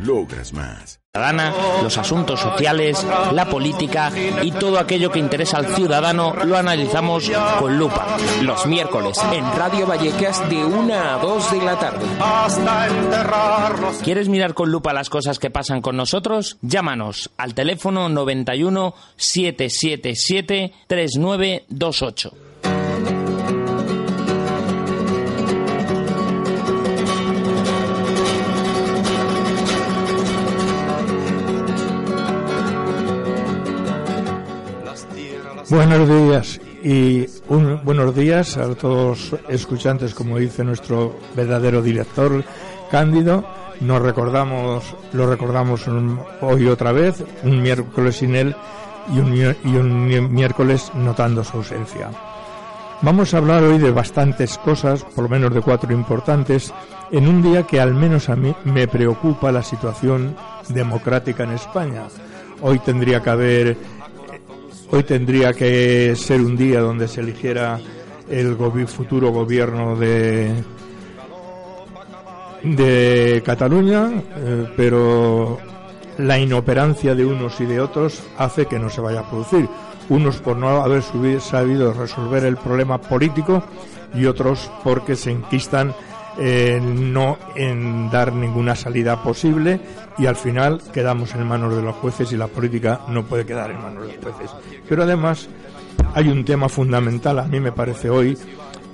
Logras más los asuntos sociales, la política y todo aquello que interesa al ciudadano lo analizamos con lupa. Los miércoles en Radio Vallecas de 1 a 2 de la tarde. ¿Quieres mirar con lupa las cosas que pasan con nosotros? Llámanos al teléfono 91 777 3928. Buenos días y un, buenos días a todos escuchantes, como dice nuestro verdadero director Cándido. Nos recordamos, lo recordamos hoy otra vez, un miércoles sin él y un, y un miércoles notando su ausencia. Vamos a hablar hoy de bastantes cosas, por lo menos de cuatro importantes, en un día que al menos a mí me preocupa la situación democrática en España. Hoy tendría que haber Hoy tendría que ser un día donde se eligiera el futuro gobierno de, de Cataluña, eh, pero la inoperancia de unos y de otros hace que no se vaya a producir. Unos por no haber sabido resolver el problema político y otros porque se enquistan eh, no en dar ninguna salida posible y al final quedamos en manos de los jueces y la política no puede quedar en manos de los jueces. Pero además hay un tema fundamental, a mí me parece hoy,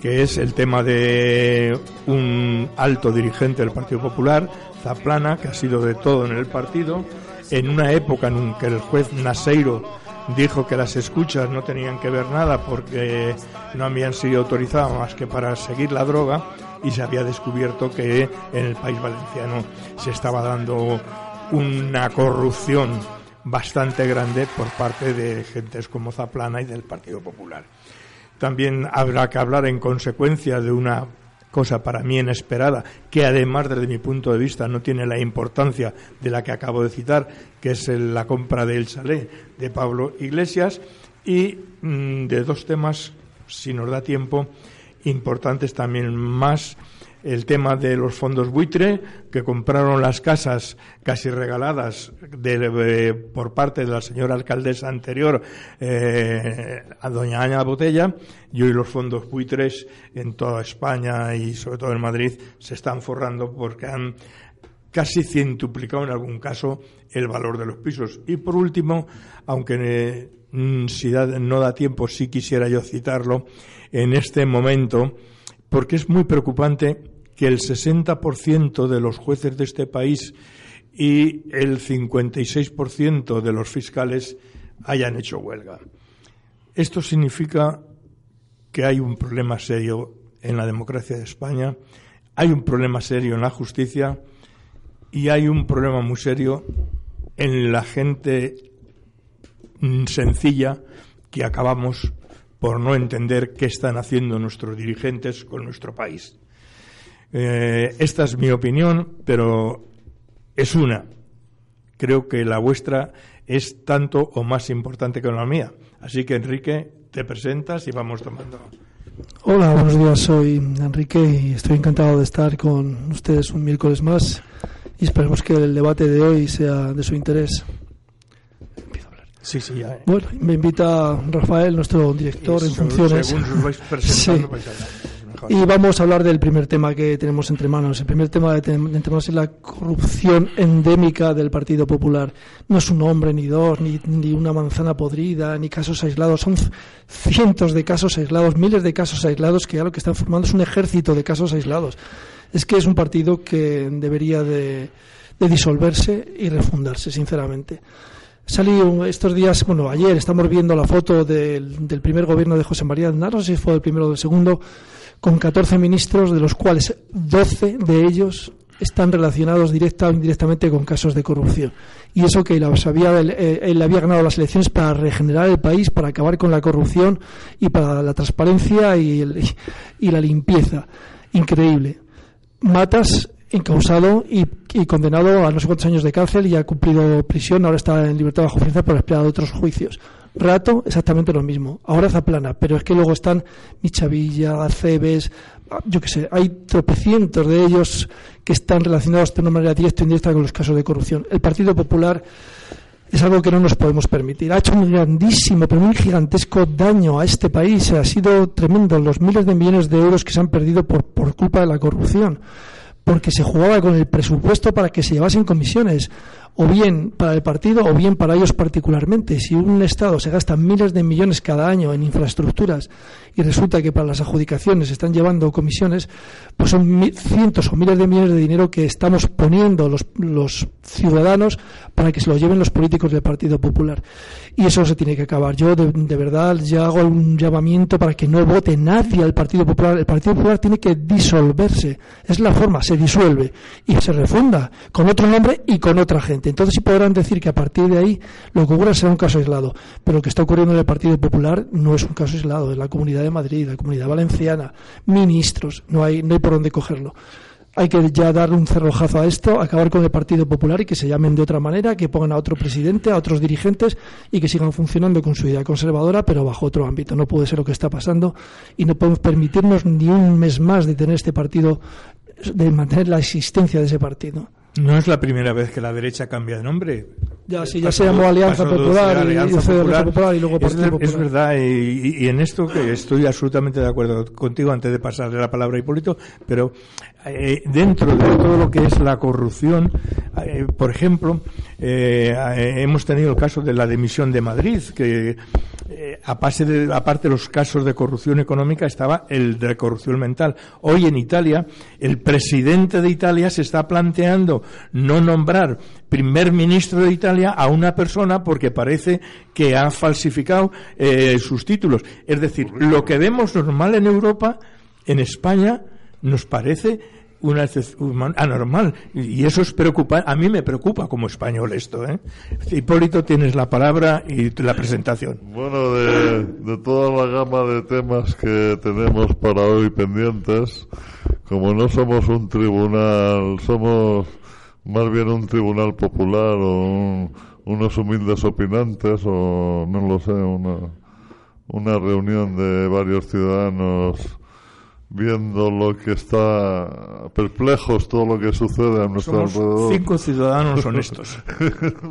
que es el tema de un alto dirigente del Partido Popular, Zaplana, que ha sido de todo en el partido, en una época en que el juez Naseiro dijo que las escuchas no tenían que ver nada porque no habían sido autorizadas más que para seguir la droga, y se había descubierto que en el país valenciano se estaba dando una corrupción bastante grande por parte de gentes como Zaplana y del Partido Popular. También habrá que hablar en consecuencia de una cosa para mí inesperada, que además desde mi punto de vista no tiene la importancia de la que acabo de citar, que es la compra del chalet de Pablo Iglesias, y mm, de dos temas, si nos da tiempo, importantes también más el tema de los fondos buitre que compraron las casas casi regaladas por parte de la señora alcaldesa anterior eh, a doña Aña Botella y hoy los fondos buitres en toda España y sobre todo en Madrid se están forrando porque han casi cientuplicado en algún caso el valor de los pisos. Y por último aunque eh, si no da tiempo sí quisiera yo citarlo en este momento, porque es muy preocupante que el 60% de los jueces de este país y el 56% de los fiscales hayan hecho huelga. Esto significa que hay un problema serio en la democracia de España, hay un problema serio en la justicia y hay un problema muy serio en la gente sencilla que acabamos por no entender qué están haciendo nuestros dirigentes con nuestro país. Eh, esta es mi opinión, pero es una. Creo que la vuestra es tanto o más importante que la mía. Así que, Enrique, te presentas y vamos tomando. Hola, buenos días. Soy Enrique y estoy encantado de estar con ustedes un miércoles más y esperemos que el debate de hoy sea de su interés. Sí, sí, Bueno, me invita Rafael, nuestro director en funciones. Y vamos a hablar del primer tema que tenemos entre manos. El primer tema entre manos es la corrupción endémica del Partido Popular. No es un hombre, ni dos, ni, ni una manzana podrida, ni casos aislados. Son cientos de casos aislados, miles de casos aislados que ya lo que están formando es un ejército de casos aislados. Es que es un partido que debería de, de disolverse y refundarse, sinceramente. Salí estos días, bueno, ayer estamos viendo la foto del, del primer gobierno de José María Aznar, no sé si fue el primero o el segundo, con 14 ministros, de los cuales 12 de ellos están relacionados directa o indirectamente con casos de corrupción. Y eso que había, eh, él había ganado las elecciones para regenerar el país, para acabar con la corrupción y para la transparencia y, y la limpieza. Increíble. Matas encausado y, condenado a no sé cuántos años de cárcel y ha cumplido prisión, ahora está en libertad bajo fianza por esperar otros juicios. Rato, exactamente lo mismo. Ahora Zaplana, pero es que luego están Michavilla, Cebes, yo qué sé, hay tropecientos de ellos que están relacionados de una manera directa o indirecta con los casos de corrupción. El Partido Popular es algo que no nos podemos permitir. Ha hecho un grandísimo, pero un gigantesco daño a este país. Ha sido tremendo los miles de millones de euros que se han perdido por, por culpa de la corrupción porque se jugaba con el presupuesto para que se llevasen comisiones o bien para el partido o bien para ellos particularmente. Si un Estado se gasta miles de millones cada año en infraestructuras y resulta que para las adjudicaciones se están llevando comisiones, pues son cientos o miles de millones de dinero que estamos poniendo los, los ciudadanos para que se lo lleven los políticos del Partido Popular. Y eso se tiene que acabar. Yo de, de verdad ya hago un llamamiento para que no vote nadie al Partido Popular. El Partido Popular tiene que disolverse. Es la forma, se disuelve y se refunda con otro nombre y con otra gente. Entonces sí podrán decir que a partir de ahí lo que ocurra será un caso aislado. Pero lo que está ocurriendo en el Partido Popular no es un caso aislado, es la Comunidad de Madrid, la Comunidad Valenciana, ministros, no hay, no hay por dónde cogerlo. Hay que ya dar un cerrojazo a esto, acabar con el Partido Popular y que se llamen de otra manera, que pongan a otro presidente, a otros dirigentes y que sigan funcionando con su idea conservadora, pero bajo otro ámbito. No puede ser lo que está pasando y no podemos permitirnos ni un mes más de tener este partido, de mantener la existencia de ese partido. No es la primera vez que la derecha cambia de nombre. Ya, sí, ya se llamó Alianza Popular, y, luego Partido es, Es verdad, y, en esto que estoy absolutamente de acuerdo contigo antes de pasarle la palabra a Hipólito, pero eh, dentro de todo lo que es la corrupción, eh, por ejemplo, eh, hemos tenido el caso de la demisión de Madrid, que aparte de, aparte de los casos de corrupción económica estaba el de corrupción mental. Hoy en Italia, el presidente de Italia se está planteando no nombrar primer ministro de Italia a una persona porque parece que ha falsificado eh, sus títulos. Es decir, lo que vemos normal en Europa, en España, nos parece una anormal y eso es preocupa a mí me preocupa como español esto ¿eh? Hipólito tienes la palabra y la presentación bueno de, de toda la gama de temas que tenemos para hoy pendientes como no somos un tribunal somos más bien un tribunal popular o unos humildes opinantes o no lo sé, una, una reunión de varios ciudadanos viendo lo que está perplejos todo lo que sucede a nuestro alrededor. Cinco ciudadanos honestos.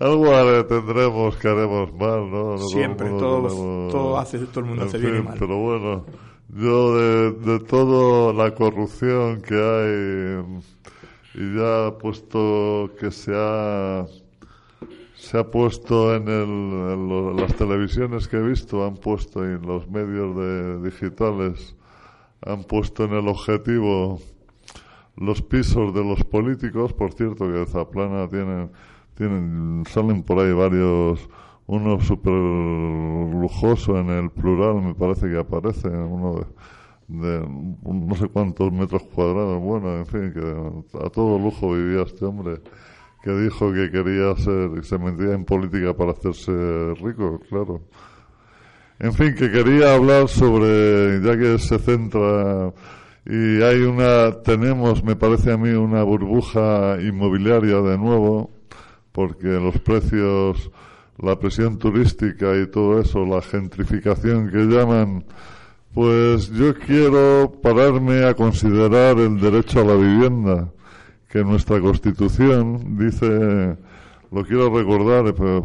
algo tendremos que haremos mal, ¿no? Siempre, todo, hace, todo el mundo hace bien y mal. Pero bueno, yo de, de toda la corrupción que hay y ya puesto que se ha se ha puesto en, el, las televisiones que he visto, han puesto en los medios de, digitales, han puesto en el objetivo los pisos de los políticos. Por cierto, que Zaplana tienen, tienen, salen por ahí varios, uno súper lujoso en el plural, me parece que aparece, uno de no sé cuántos metros cuadrados, bueno, en fin, que a todo lujo vivía este hombre que dijo que quería ser, se metía en política para hacerse rico, claro. En fin, que quería hablar sobre, ya que se centra y hay una, tenemos, me parece a mí, una burbuja inmobiliaria de nuevo, porque los precios, la presión turística y todo eso, la gentrificación que llaman, pues yo quiero pararme a considerar el derecho a la vivienda, que nuestra Constitución dice, lo quiero recordar eh,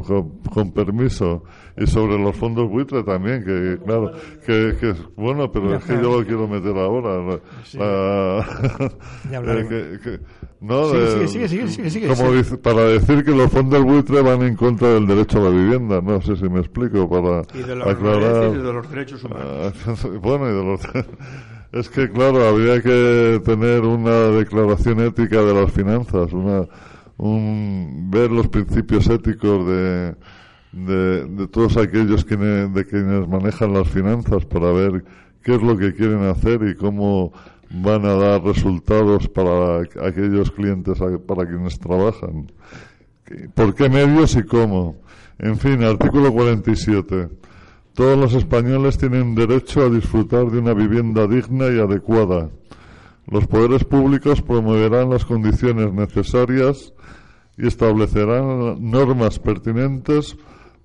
con, permiso, y sobre los fondos buitre también, que claro, que, que bueno, pero es que yo lo quiero meter ahora. no, sigue, sigue, sigue, como dice, para decir que los fondos buitre van en contra del derecho a la vivienda, no sé si me explico, para y de los aclarar. Y de los derechos humanos. bueno, y de los es que, claro, había que tener una declaración ética de las finanzas, una, un, ver los principios éticos de, de, de todos aquellos quienes, de quienes manejan las finanzas para ver qué es lo que quieren hacer y cómo van a dar resultados para aquellos clientes para quienes trabajan. ¿Por qué medios y cómo? En fin, artículo 47. Todos los españoles tienen derecho a disfrutar de una vivienda digna y adecuada. Los poderes públicos promoverán las condiciones necesarias y establecerán normas pertinentes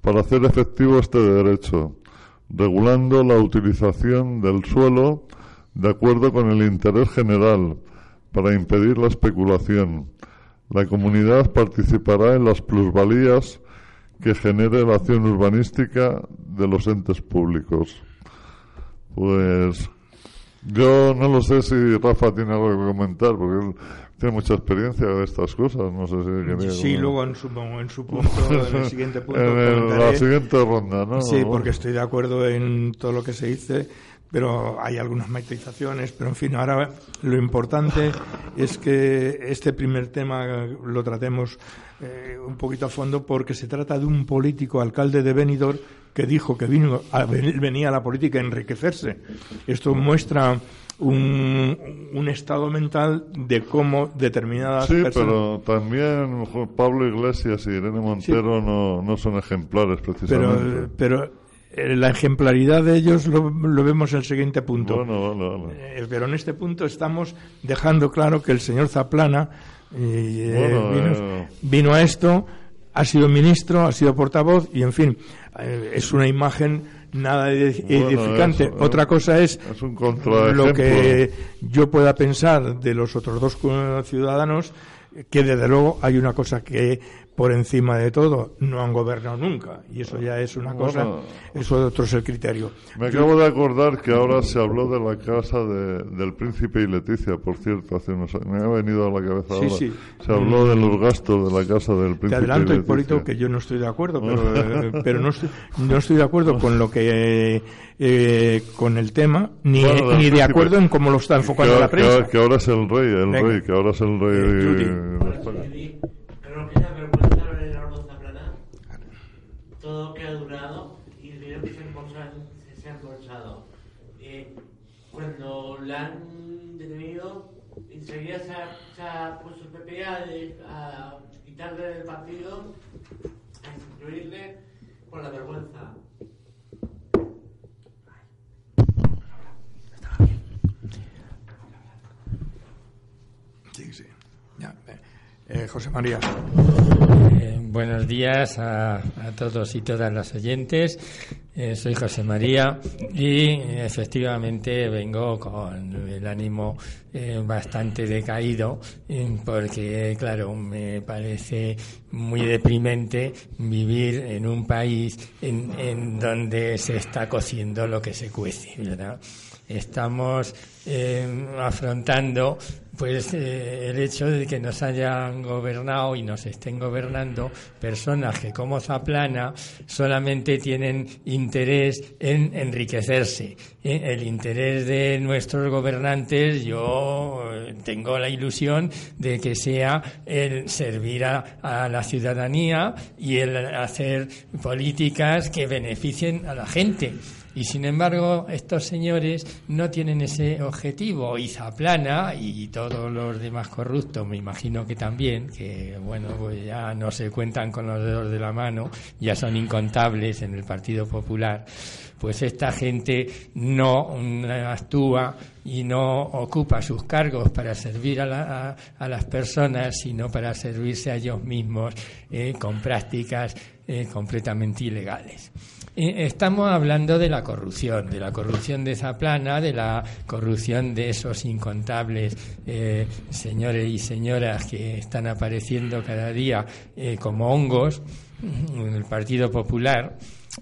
para hacer efectivo este derecho, regulando la utilización del suelo de acuerdo con el interés general para impedir la especulación. La comunidad participará en las plusvalías que genere la acción urbanística de los entes públicos. Pues yo no lo sé si Rafa tiene algo que comentar, porque él tiene mucha experiencia de estas cosas. No sé si Sí, luego en su, en su punto, en el siguiente punto. en la siguiente ronda, ¿no? Sí, porque estoy de acuerdo en todo lo que se dice pero hay algunas matizaciones, pero en fin, ahora lo importante es que este primer tema lo tratemos eh, un poquito a fondo porque se trata de un político alcalde de Benidorm que dijo que vino a, venía a la política a enriquecerse. Esto muestra un, un, estado mental de cómo determinadas sí, pero también Pablo Iglesias y Irene Montero no, no son ejemplares precisamente. pero la ejemplaridad de ellos lo, vemos en el siguiente punto. Eh, pero en este punto estamos dejando claro que el señor Zaplana eh, vino, a esto, ha sido ministro, ha sido portavoz y, en fin, es una imagen nada edificante. Otra cosa es, lo que yo pueda pensar de los otros dos ciudadanos, que desde luego hay una cosa que por encima de todo, no han gobernado nunca. Y eso ya es una cosa, eso de otro es el criterio. Me acabo de acordar que ahora se habló de la casa del príncipe y Leticia, por cierto, hace unos años. Me ha venido a la cabeza ahora. Se habló de los gastos de la casa del príncipe. Te adelanto, y Hipólito, que yo no estoy de acuerdo, pero, eh, pero no, estoy, no estoy de acuerdo con lo que. Eh, con el tema, ni, ni de acuerdo en cómo lo está enfocando la prensa. Que, ahora es el rey, el rey, que ahora es el rey eh, de España. todo lo que ha durado y el dinero que se, se, ha embolsado. Cuando la han detenido, enseguida se ha, se ha puesto el PP a, a, quitarle del partido, a incluirle por la vergüenza. Sí, sí. Ya, eh, eh José María. Eh, buenos días a, todos y todas las oyentes. Eh, soy José María y efectivamente vengo con el ánimo eh, bastante decaído porque, claro, me parece muy deprimente vivir en un país en, en donde se está cociendo lo que se cuece, ¿verdad? Estamos afrontando pues eh, el hecho de que nos hayan gobernado y nos estén gobernando personas que como Zaplana solamente tienen interés en enriquecerse. ¿eh? El interés de nuestros gobernantes, yo eh, tengo la ilusión de que sea el servir a, a la ciudadanía y el hacer políticas que beneficien a la gente. Y sin embargo, estos señores no tienen ese objetivo. Y Zaplana y todos los demás corruptos, me imagino que también, que bueno, pues ya no se cuentan con los dedos de la mano, ya son incontables en el Partido Popular. Pues esta gente no actúa y no ocupa sus cargos para servir a, las personas, sino para servirse a ellos mismos eh, con prácticas eh, completamente ilegales. Estamos hablando de la corrupción, de la corrupción de esa plana, de la corrupción de esos incontables eh, señores y señoras que están apareciendo cada día eh, como hongos en el Partido Popular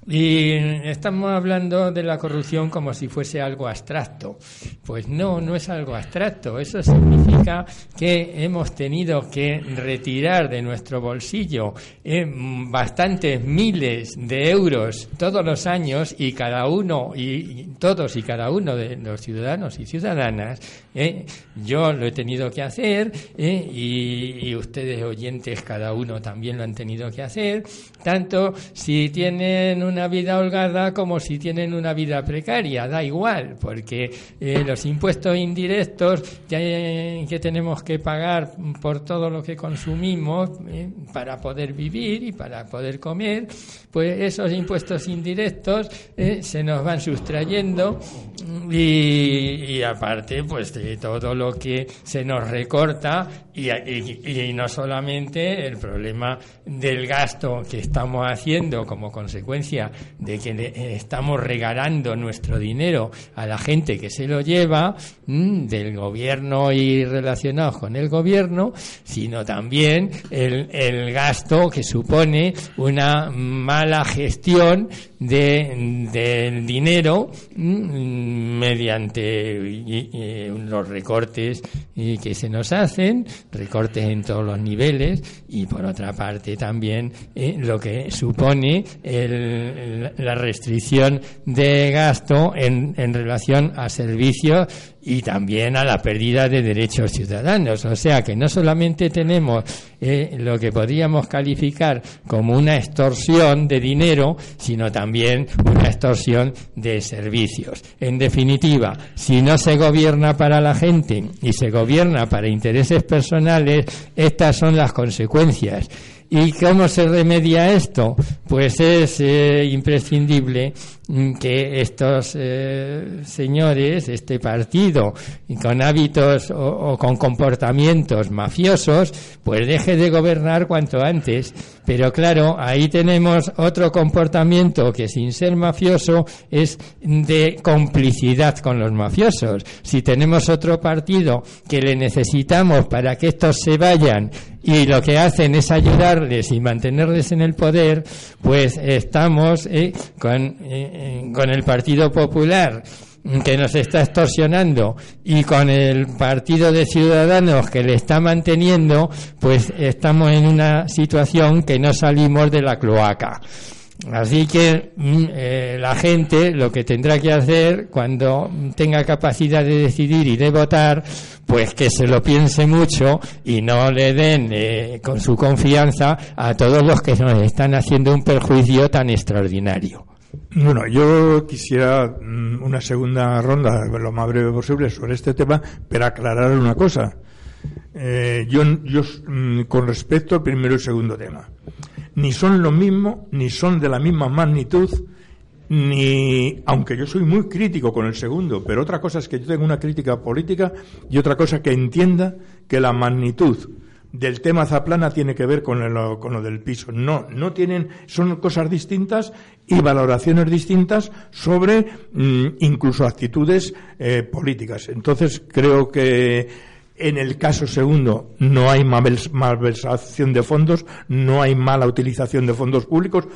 y estamos hablando de la corrupción como si fuese algo abstracto. Pues no, no es algo abstracto. Eso significa que hemos tenido que retirar de nuestro bolsillo eh, bastantes miles de euros todos los años y cada uno y, todos y cada uno de los ciudadanos y ciudadanas. Eh, yo lo he tenido que hacer eh, y, y ustedes oyentes cada uno también lo han tenido que hacer. Tanto si tienen una vida holgada como si tienen una vida precaria, da igual, porque eh, los impuestos indirectos que tenemos que pagar por todo lo que consumimos eh, para poder vivir y para poder comer, pues esos impuestos indirectos eh, se nos van sustrayendo y, aparte pues de todo lo que se nos recorta y no solamente el problema del gasto que estamos haciendo como consecuencia de que estamos regalando nuestro dinero a la gente que se lo lleva mm, del gobierno y relacionados con el gobierno, sino también el, el gasto que supone una mala gestión de, del dinero mm, mediante los recortes que se nos hacen, recortes en todos los niveles y por otra parte también eh, lo que supone la restricción de gasto en, en relación a servicios y también a la pérdida de derechos ciudadanos. O sea que no solamente tenemos eh, lo que podríamos calificar como una extorsión de dinero, sino también una extorsión de servicios. En definitiva, si no se gobierna para la gente y se gobierna para intereses personales, estas son las consecuencias. ¿Y cómo se remedia esto? Pues es eh, imprescindible mm, que estos eh, señores, este partido, con hábitos o, con comportamientos mafiosos, pues deje de gobernar cuanto antes. Pero claro, ahí tenemos otro comportamiento que sin ser mafioso es de complicidad con los mafiosos. Si tenemos otro partido que le necesitamos para que estos se vayan y lo que hacen es ayudarles y mantenerles en el poder, pues estamos eh, con, eh, eh, con el Partido Popular que nos está extorsionando y con el partido de ciudadanos que le está manteniendo, pues estamos en una situación que no salimos de la cloaca. Así que mm, eh, la gente lo que tendrá que hacer cuando tenga capacidad de decidir y de votar, pues que se lo piense mucho y no le den eh, con su confianza a todos los que nos están haciendo un perjuicio tan extraordinario. Bueno, yo quisiera mm, una segunda ronda, lo más breve posible, sobre este tema, pero aclarar una cosa. Eh, yo, yo mm, con respecto al primero y segundo tema ni son lo mismo, ni son de la misma magnitud, ni, aunque yo soy muy crítico con el segundo, pero otra cosa es que yo tenga una crítica política y otra cosa que entienda que la magnitud del tema Zaplana tiene que ver con, con lo del piso. No, no tienen, son cosas distintas y valoraciones distintas sobre mm, incluso actitudes eh, políticas. Entonces creo que en el caso segundo, no hay malversación de fondos, no hay mala utilización de fondos públicos,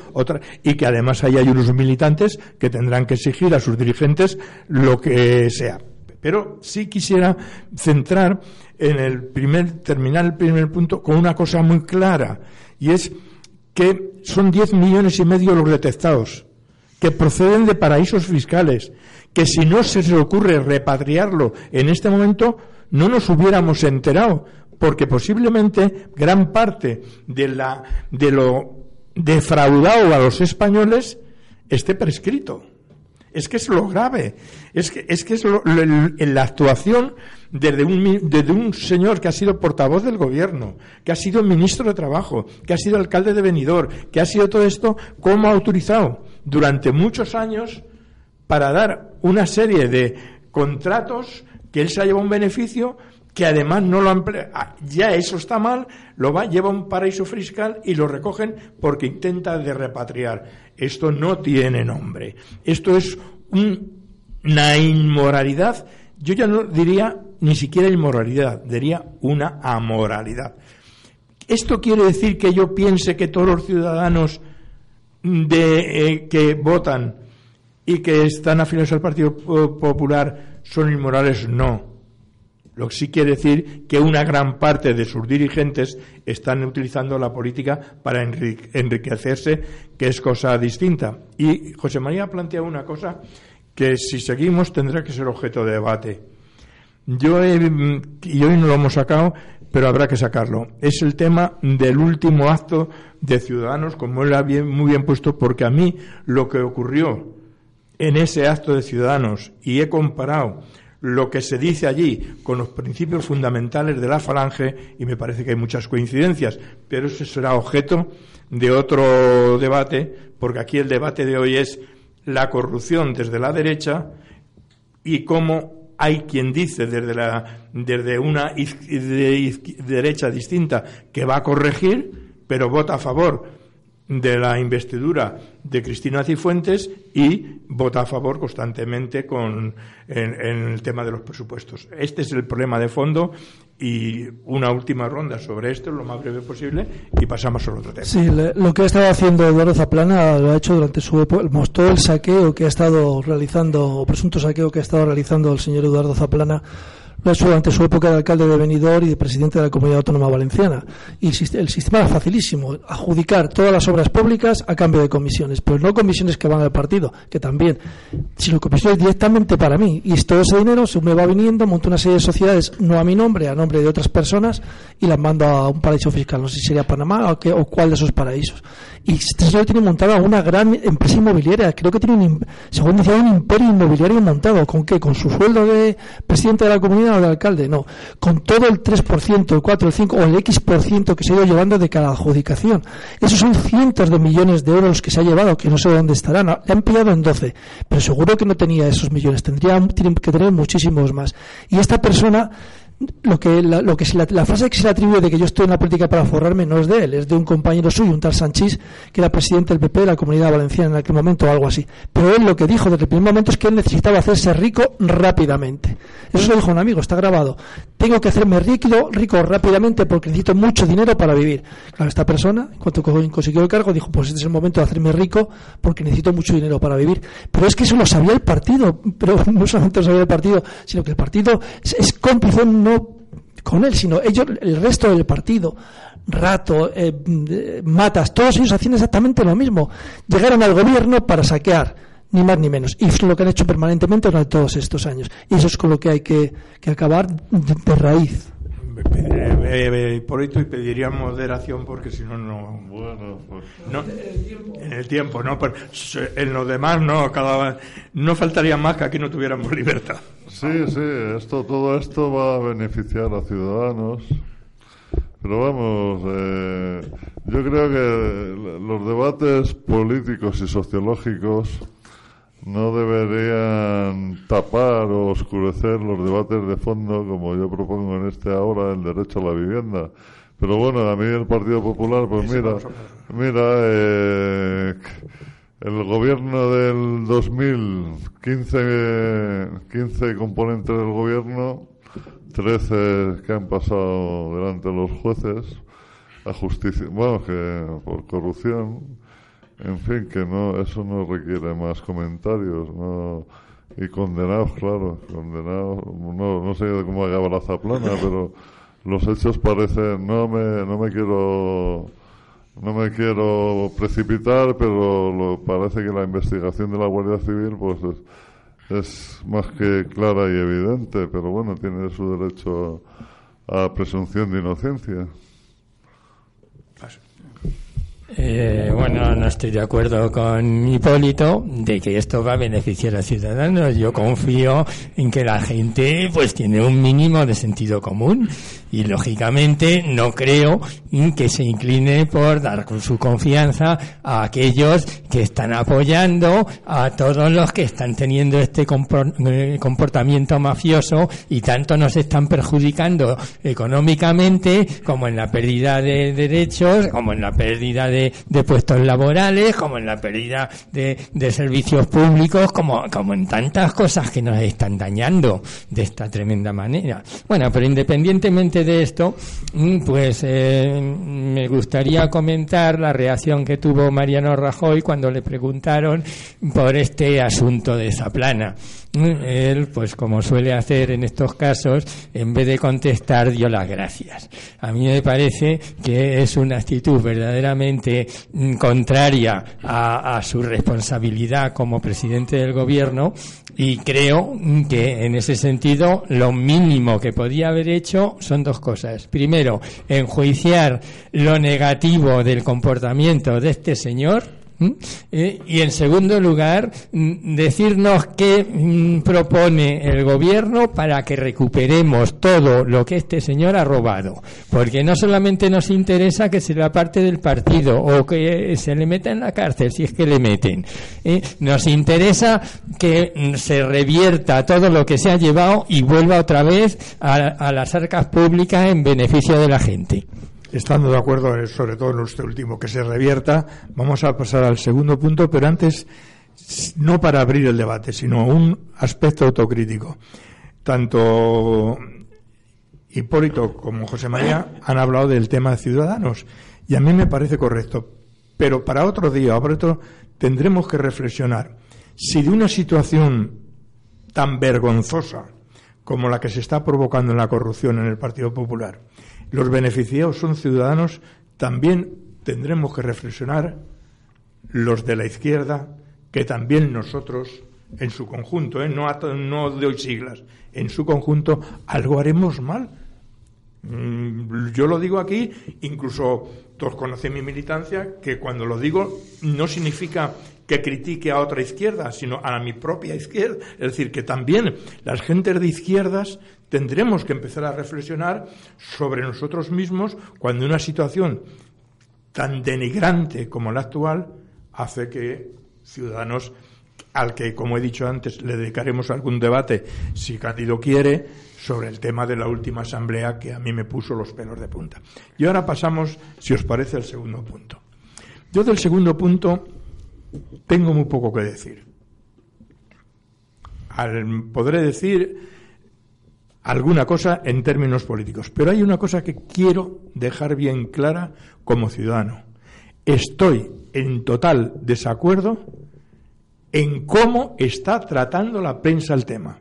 y que además hay unos militantes que tendrán que exigir a sus dirigentes lo que sea. Pero sí quisiera centrar en el primer, terminar el primer punto con una cosa muy clara, y es que son 10 millones y medio los detectados, que proceden de paraísos fiscales, que si no se les ocurre repatriarlo en este momento, no nos hubiéramos enterado, porque posiblemente gran parte de, la, de lo defraudado a los españoles esté prescrito. Es que es lo grave. Es que es, que es la actuación desde un, un señor que ha sido portavoz del gobierno, que ha sido ministro de Trabajo, que ha sido alcalde de Benidorm, que ha sido todo esto, cómo ha autorizado durante muchos años para dar una serie de contratos que él se ha llevado un beneficio que además no lo emplea, ah, ya eso está mal, lo va, lleva a un paraíso fiscal y lo recogen porque intenta de repatriar. Esto no tiene nombre. Esto es una inmoralidad. Yo ya no diría ni siquiera inmoralidad, diría una amoralidad. ¿Esto quiere decir que yo piense que todos los ciudadanos de, eh, que votan y que están afiliados al Partido Popular son inmorales, no. Lo que sí quiere decir que una gran parte de sus dirigentes están utilizando la política para enriquecerse, que es cosa distinta. Y José María ha planteado una cosa que si seguimos tendrá que ser objeto de debate. Yo y hoy no lo hemos sacado, pero habrá que sacarlo. Es el tema del último acto de Ciudadanos, como él ha bien, muy bien puesto, porque a mí lo que ocurrió en ese acto de Ciudadanos, y he comparado lo que se dice allí con los principios fundamentales de la falange, y me parece que hay muchas coincidencias, pero ese será objeto de otro debate, porque aquí el debate de hoy es la corrupción desde la derecha y cómo hay quien dice desde, la, desde una derecha distinta que va a corregir, pero vota a favor de la investidura de Cristina Cifuentes y vota a favor constantemente con, en, el tema de los presupuestos. Este es el problema de fondo y una última ronda sobre esto, lo más breve posible, y pasamos al otro tema. Sí, lo que ha estado haciendo Eduardo Zaplana lo ha hecho durante su época, mostró el saqueo que ha estado realizando, o presunto saqueo que ha estado realizando el señor Eduardo Zaplana durante su época de alcalde de Benidorm y de presidente de la Comunidad Autónoma Valenciana. Y el sistema era facilísimo, adjudicar todas las obras públicas a cambio de comisiones, pero no comisiones que van al partido, que también, sino comisiones directamente para mí. Y todo ese dinero se me va viniendo, monto una serie de sociedades, no a mi nombre, a nombre de otras personas, y las mando a un paraíso fiscal. No sé si sería Panamá o, qué, o cuál de esos paraísos. Y este señor tiene montada una gran empresa inmobiliaria, creo que tiene, un, según decía, un imperio inmobiliario montado. ¿Con qué? ¿Con su sueldo de presidente de la comunidad? De alcalde, no. Con todo el 3%, el 4, el 5 o el X% que se ha ido llevando de cada adjudicación. Esos son cientos de millones de euros que se ha llevado, que no sé dónde estarán. Le han pillado en 12, pero seguro que no tenía esos millones. Tendría que tener muchísimos más. Y esta persona lo que, la, lo que la, frase que se le atribuye de que yo estoy en la política para forrarme no es de él, es de un compañero suyo, un tal Sanchís, que era presidente del PP de la Comunidad Valenciana en aquel momento o algo así. Pero él lo que dijo desde el primer momento es que él necesitaba hacerse rico rápidamente. Eso lo dijo un amigo, está grabado. Tengo que hacerme rico, rico rápidamente porque necesito mucho dinero para vivir. Claro, esta persona, en cuanto consiguió el cargo, dijo, pues este es el momento de hacerme rico porque necesito mucho dinero para vivir. Pero es que eso lo sabía el partido, pero no solamente lo sabía el partido, sino que el partido es, es cómplice, no con él, sino ellos, el resto del partido, Rato, eh, Matas, todos ellos hacían exactamente lo mismo. Llegaron al gobierno para saquear, ni más ni menos. Y es lo que han hecho permanentemente durante todos estos años. Y eso es con lo que hay que, acabar de, raíz. Eh, por esto y pediría moderación porque si no no bueno pues... no en el tiempo no en lo demás no cada no faltaría más que aquí no tuviéramos libertad Sí, sí, esto, todo esto va a beneficiar a ciudadanos. Pero vamos, eh, yo creo que los debates políticos y sociológicos no deberían tapar o oscurecer los debates de fondo, como yo propongo en este ahora, el derecho a la vivienda. Pero bueno, a mí el Partido Popular, pues mira, mira, eh, el gobierno del 2015, 15 componentes del gobierno, 13 que han pasado delante de los jueces a justicia, bueno, que por corrupción, en fin, que no, eso no requiere más comentarios, no, y condenados, claro, condenados, no, no sé cómo acaba la zaplana, pero los hechos parecen, no me, no me quiero no me quiero precipitar, pero lo, parece que la investigación de la Guardia Civil pues es, más que clara y evidente, pero bueno, tiene su derecho a presunción de inocencia. Eh, bueno, no estoy de acuerdo con Hipólito de que esto va a beneficiar a ciudadanos. Yo confío en que la gente pues tiene un mínimo de sentido común y lógicamente no creo que se incline por dar su confianza a aquellos que están apoyando a todos los que están teniendo este eh, comportamiento mafioso y tanto nos están perjudicando económicamente como en la pérdida de derechos, como en la pérdida de, puestos laborales, como en la pérdida de, de servicios públicos, como, como en tantas cosas que nos están dañando de esta tremenda manera. Bueno, pero independientemente de esto, mm, pues eh, me gustaría comentar la reacción que tuvo Mariano Rajoy cuando le preguntaron por este asunto de Zaplana. Él, pues como suele hacer en estos casos, en vez de contestar, dio las gracias. A mí me parece que es una actitud verdaderamente mm, contraria a, a su responsabilidad como presidente del gobierno y creo que en ese sentido lo mínimo que podía haber hecho son dos cosas. Primero, enjuiciar lo negativo del comportamiento de este señor ¿Mm? Eh, y en segundo lugar, mm, decirnos qué mm, propone el gobierno para que recuperemos todo lo que este señor ha robado. Porque no solamente nos interesa que sea parte del partido o que se le meta en la cárcel, si es que le meten. ¿eh? Nos interesa que se revierta todo lo que se ha llevado y vuelva otra vez a las arcas públicas en beneficio de la gente. Estando de acuerdo, eh, sobre todo en este último, que se revierta, vamos a pasar al segundo punto, pero antes, no para abrir el debate, sino un aspecto autocrítico. Tanto Hipólito como José María han hablado del tema de ciudadanos, y a mí me parece correcto. Pero para otro día para otro, tendremos que reflexionar si de una situación tan vergonzosa como la que se está provocando en la corrupción en el Partido Popular, los beneficiados son ciudadanos, también tendremos que reflexionar los de la izquierda, que también nosotros, en su conjunto, ¿eh? no, no doy siglas, en su conjunto, algo haremos mal. Mm, yo lo digo aquí, incluso todos conocen mi militancia, que cuando lo digo no significa que critique a otra izquierda, sino a mi propia izquierda. Es decir, que también las gentes de izquierdas tendremos que empezar a reflexionar sobre nosotros mismos cuando una situación tan denigrante como la actual hace que ciudadanos al que, como he dicho antes, le dedicaremos algún debate, si Cádido quiere, sobre el tema de la última asamblea que a mí me puso los pelos de punta. Y ahora pasamos, si os parece, al segundo punto. Yo del segundo punto tengo muy poco que decir. podré decir alguna cosa en términos políticos. Pero hay una cosa que quiero dejar bien clara como ciudadano. Estoy en total desacuerdo en cómo está tratando la prensa el tema.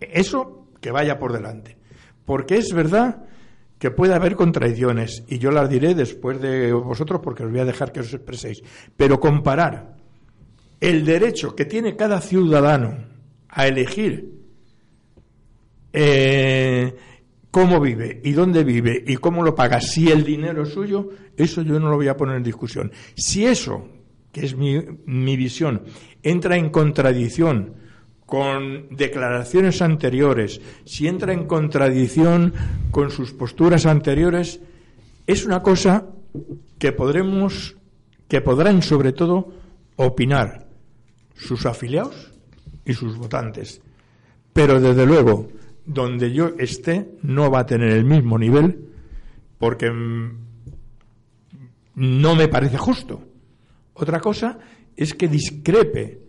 Eso que vaya por delante. Porque es verdad que puede haber contradicciones, y yo las diré después de vosotros porque os voy a dejar que os expreséis. Pero comparar el derecho que tiene cada ciudadano a elegir eh, cómo vive y dónde vive y cómo lo paga, si el dinero es suyo, eso yo no lo voy a poner en discusión. Si eso, que es mi, mi visión, entra en contradicción con declaraciones anteriores, si entra en contradicción con sus posturas anteriores, es una cosa que podremos, que podrán sobre todo opinar sus afiliados y sus votantes. Pero desde luego, donde yo esté no va a tener el mismo nivel porque mm, no me parece justo. Otra cosa es que discrepe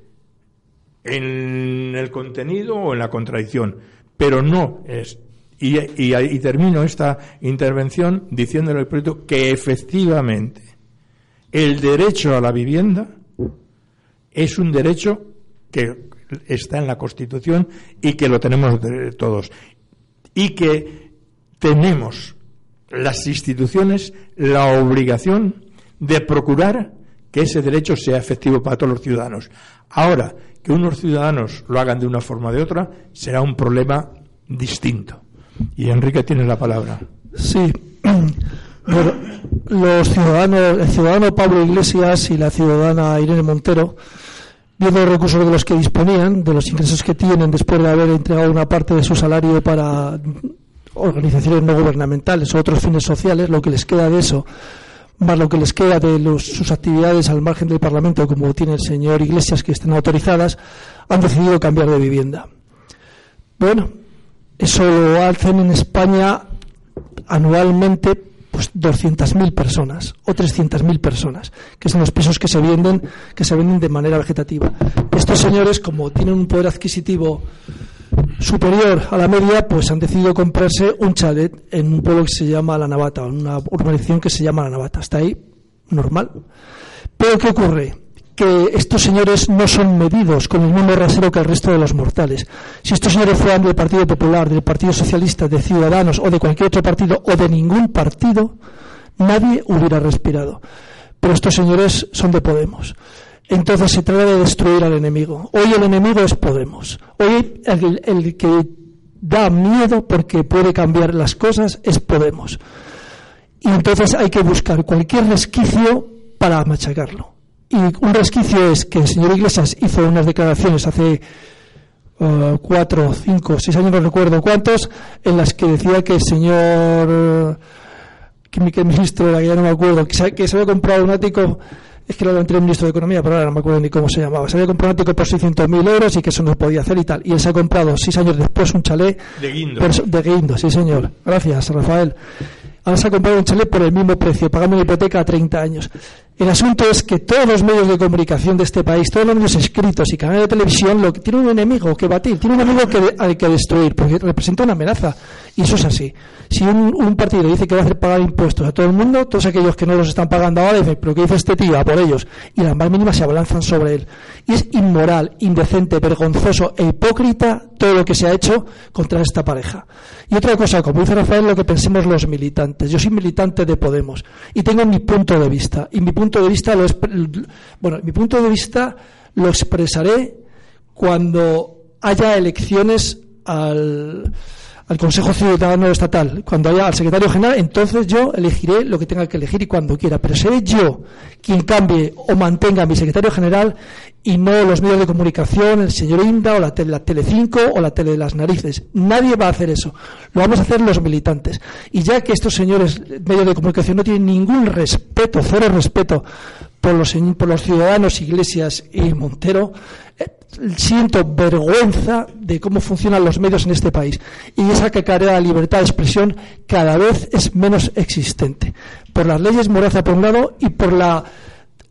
en el contenido o en la contradicción, pero no es. Y, termino esta intervención diciéndole al proyecto que efectivamente el derecho a la vivienda es un derecho que está en la Constitución y que lo tenemos todos. Y que tenemos las instituciones la obligación de procurar que ese derecho sea efectivo para todos los ciudadanos. Ahora, que unos ciudadanos lo hagan de una forma o de otra será un problema distinto. Y Enrique tiene la palabra. Sí. los ciudadanos, el ciudadano Pablo Iglesias y la ciudadana Irene Montero viendo los recursos de los que disponían, de los ingresos que tienen después de haber entregado una parte de su salario para organizaciones no gubernamentales o otros fines sociales, lo que les queda de eso, más lo que les queda de sus actividades al margen del Parlamento, como tiene el señor Iglesias, que estén autorizadas, han decidido cambiar de vivienda. Bueno, eso lo hacen en España anualmente pues 200.000 personas o 300.000 personas, que son los pisos que se venden, que se venden de manera vegetativa. Estos señores, como tienen un poder adquisitivo superior a la media, pues han decidido comprarse un chalet en un pueblo que se llama La Navata, una urbanización que se llama La Navata. Hasta ahí, normal. Pero ¿qué ocurre? que estos señores no son medidos con el mismo rasero que el resto de los mortales. Si estos señores fueran del Partido Popular, del Partido Socialista, de Ciudadanos o de cualquier otro partido o de ningún partido, nadie hubiera respirado. Pero estos señores son de Podemos. Entonces se trata de destruir al enemigo. Hoy el enemigo es Podemos. Hoy el, el que da miedo porque puede cambiar las cosas es Podemos. Y entonces hay que buscar cualquier resquicio para machacarlo. Y un resquicio es que el señor Iglesias hizo unas declaraciones hace uh, cuatro, cinco, seis años, no recuerdo cuántos, en las que decía que el señor, que, que ministro ya no me acuerdo, que se había comprado un ático es que lo el ministro de Economía, pero ahora no me acuerdo ni cómo se llamaba. Se había comprado un ático por 600.000 euros y que eso no podía hacer y tal. Y él se ha comprado seis años después un chalet. De guindo. De guindo, sí señor. Gracias, Rafael. Ahora se ha comprado un chalet por el mismo precio, pagando una hipoteca a 30 años. El asunto es que todos los medios de comunicación de este país, todos los medios escritos y canales de televisión, lo, tienen un enemigo que batir, tiene un enemigo que hay que destruir, porque representa una amenaza. Y eso es así. Si un, partido dice que va a hacer pagar impuestos a todo el mundo, todos aquellos que no los están pagando ahora dicen, pero ¿qué dice este tío? A por ellos. Y las más mínimas se abalanzan sobre él. Y es inmoral, indecente, vergonzoso e hipócrita todo lo que se ha hecho contra esta pareja. Y otra cosa, como dice Rafael, lo que pensemos los militantes. Yo soy militante de Podemos y tengo mi punto de vista. Y mi punto de vista lo bueno, mi punto de vista lo expresaré cuando haya elecciones al al Consejo Ciudadano Estatal, cuando haya al secretario general, entonces yo elegiré lo que tenga que elegir y cuando quiera. Pero seré yo quien cambie o mantenga a mi secretario general y no los medios de comunicación, el señor Inda o la, tele, la Telecinco o la Tele de las Narices. Nadie va a hacer eso. Lo vamos a hacer los militantes. Y ya que estos señores medios de comunicación no tienen ningún respeto, cero respeto por los, ciudadanos, Iglesias y Montero, eh, siento vergüenza de cómo funcionan los medios en este país. Y esa que carea la libertad de expresión cada vez es menos existente. Por las leyes Moraza por un lado y por la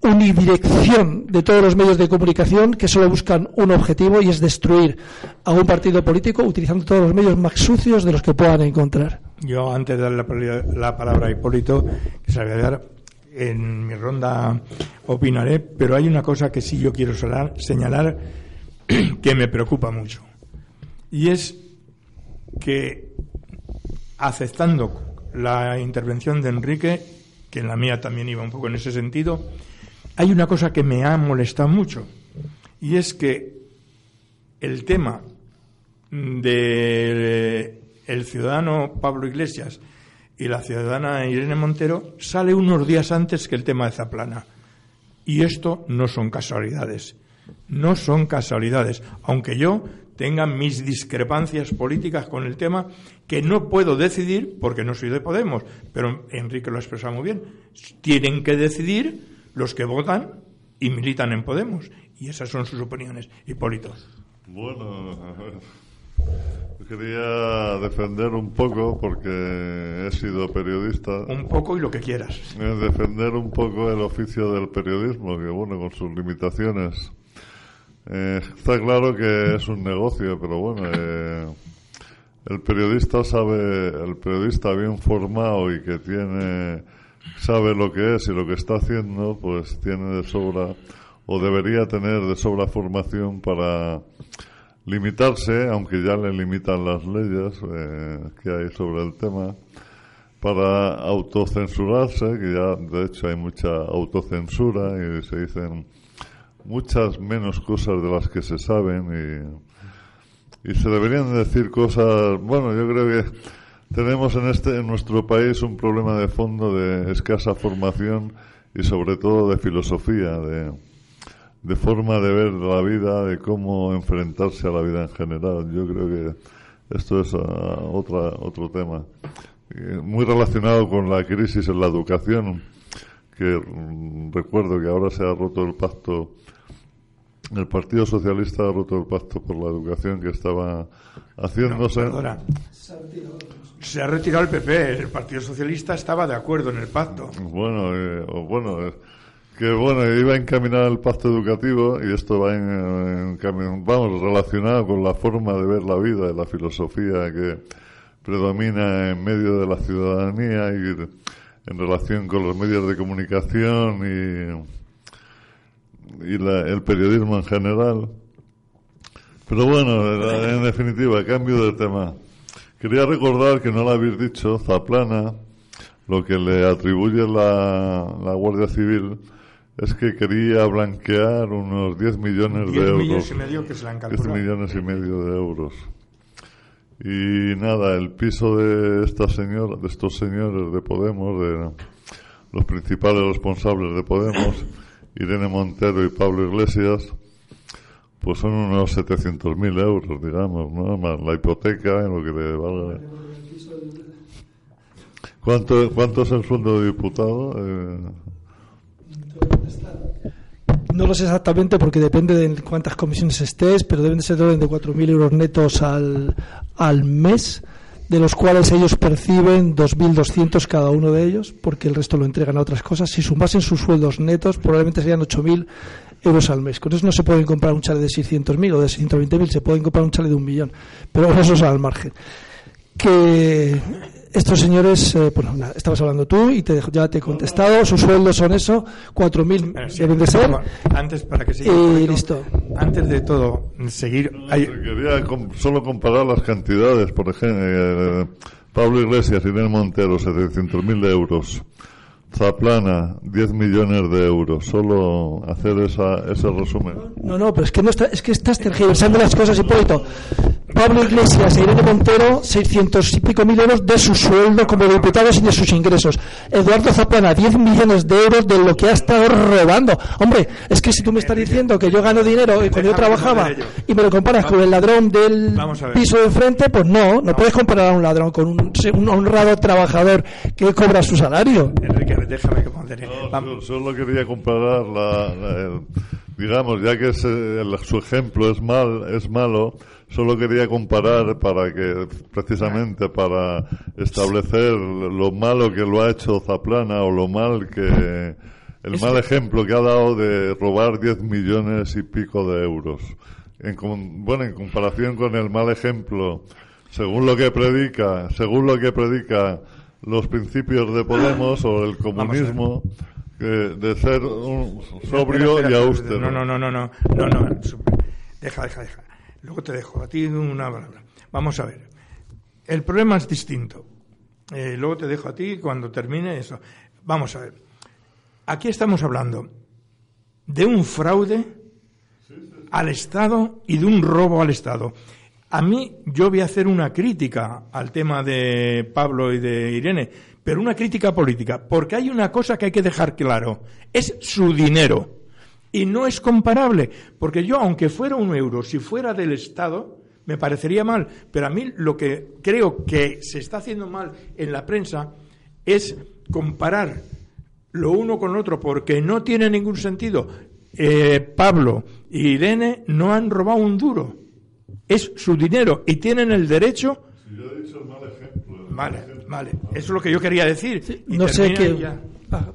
unidirección de todos los medios de comunicación que solo buscan un objetivo y es destruir a un partido político utilizando todos los medios más sucios de los que puedan encontrar. Yo, antes de darle la, palabra a Hipólito, que se dar en mi ronda opinaré, pero hay una cosa que sí yo quiero señalar que me preocupa mucho. Y es que aceptando la intervención de Enrique, que en la mía también iba un poco en ese sentido, hay una cosa que me ha molestado mucho. Y es que el tema del el ciudadano Pablo Iglesias y la ciudadana Irene Montero sale unos días antes que el tema de Zaplana. Y esto no son casualidades. No son casualidades. Aunque yo tenga mis discrepancias políticas con el tema, que no puedo decidir porque no soy de Podemos, pero Enrique lo ha expresado muy bien. Tienen que decidir los que votan y militan en Podemos. Y esas son sus opiniones. Hipólito. Bueno, Quería defender un poco, porque he sido periodista. Un poco y lo que quieras. Defender un poco el oficio del periodismo, que bueno, con sus limitaciones. Eh, está claro que es un negocio, pero bueno, eh, el periodista sabe, el periodista bien formado y que tiene, sabe lo que es y lo que está haciendo, pues tiene de sobra, o debería tener de sobra formación para limitarse, aunque ya le limitan las leyes eh, que hay sobre el tema, para autocensurarse, que ya de hecho hay mucha autocensura y se dicen muchas menos cosas de las que se saben y, y se deberían decir cosas, bueno, yo creo que tenemos en este en nuestro país un problema de fondo de escasa formación y sobre todo de filosofía, de de forma de ver la vida, de cómo enfrentarse a la vida en general. Yo creo que esto es ah, otra, otro tema eh, muy relacionado con la crisis en la educación, que mm, recuerdo que ahora se ha roto el pacto, el Partido Socialista ha roto el pacto por la educación que estaba haciéndose. se ha retirado el PP, el Partido Socialista estaba de acuerdo en el pacto. Bueno, eh, bueno, que bueno, iba a encaminar el pacto educativo y esto va en, vamos, relacionado con la forma de ver la vida, la filosofía que predomina en medio de la ciudadanía y en relación con los medios de comunicación y la- el periodismo en general. Pero bueno, en definitiva, cambio de tema. Quería recordar que no lo habéis dicho, Zaplana, lo que le atribuye la, la Guardia Civil es que quería blanquear unos 10 millones 10 de euros. millones y medio que se le han 10 calculado. millones y medio de euros. Y nada, el piso de esta señora, de estos señores de Podemos, de los principales responsables de Podemos, Irene Montero y Pablo Iglesias, pues son unos 700.000 euros, digamos, ¿no? Más la hipoteca, en lo que le valga. ¿Cuánto, cuánto es el sueldo de diputado? Eh, No lo sé exactamente porque depende de cuántas comisiones estés, pero deben de ser de orden de 4.000 euros netos al, al mes, de los cuales ellos perciben 2.200 cada uno de ellos, porque el resto lo entregan a otras cosas. Si sumasen sus sueldos netos, probablemente serían 8.000 euros al mes. Con eso no se pueden comprar un chale de 600.000 o de 620.000, se pueden comprar un chale de un millón. Pero eso es al margen. Que estos señores, eh, bueno, nada, estabas hablando tú y te, ya te he contestado, sus sueldos son eso, 4.000 Eh, sí, deben de ser. Antes, para que siga Y listo. Antes de todo, seguir. hay- Quería com- solo comparar las cantidades, por ejemplo, eh, Pablo Iglesias, Irene Montero, 700.000 euros. Zaplana, 10 millones de euros. Solo hacer esa, ese resumen. No, no, pero es que, no está, es que estás tergiversando las cosas, Hipólito. Pablo Iglesias e Irene Montero, 600 y pico mil euros de su sueldo como diputados y de sus ingresos. Eduardo Zaplana, 10 millones de euros de lo que ha estado robando. Hombre, es que si tú me estás diciendo que yo gano dinero eh, cuando yo trabajaba y me lo comparas con el ladrón del piso de enfrente, pues no, no puedes comparar a un ladrón con un, un honrado trabajador que cobra su salario. Enrique, déjame que modere. No, solo quería comparar la, la- el- digamos, ya que es, el- su ejemplo es mal, es malo, solo quería comparar para que, precisamente para establecer lo malo que lo ha hecho Zaplana o lo mal que, el mal ejemplo que ha dado de robar 10 millones y pico de euros. En, com- bueno, en comparación con el mal ejemplo, según lo que predica, según lo que predica los principios de Podemos o el comunismo, que de ser un sobrio Espera, y austero. No, no, no, no, no, no, no. Deja, deja, deja. Luego te dejo a ti una palabra. Vamos a ver. El problema es distinto. Eh, luego te dejo a ti cuando termine eso. Vamos a ver. Aquí estamos hablando de un fraude al Estado y de un robo al Estado. A mí yo voy a hacer una crítica al tema de Pablo y de Irene, pero una crítica política, porque hay una cosa que hay que dejar claro, es su dinero. Y no es comparable, porque yo, aunque fuera un euro, si fuera del Estado, me parecería mal, pero a mí lo que creo que se está haciendo mal en la prensa es comparar lo uno con lo otro, porque no tiene ningún sentido. Eh, Pablo y Irene no han robado un duro. Es su dinero y tienen el derecho. Vale, vale. Eso es lo que yo quería decir. Y No sé qué. ya. Ah.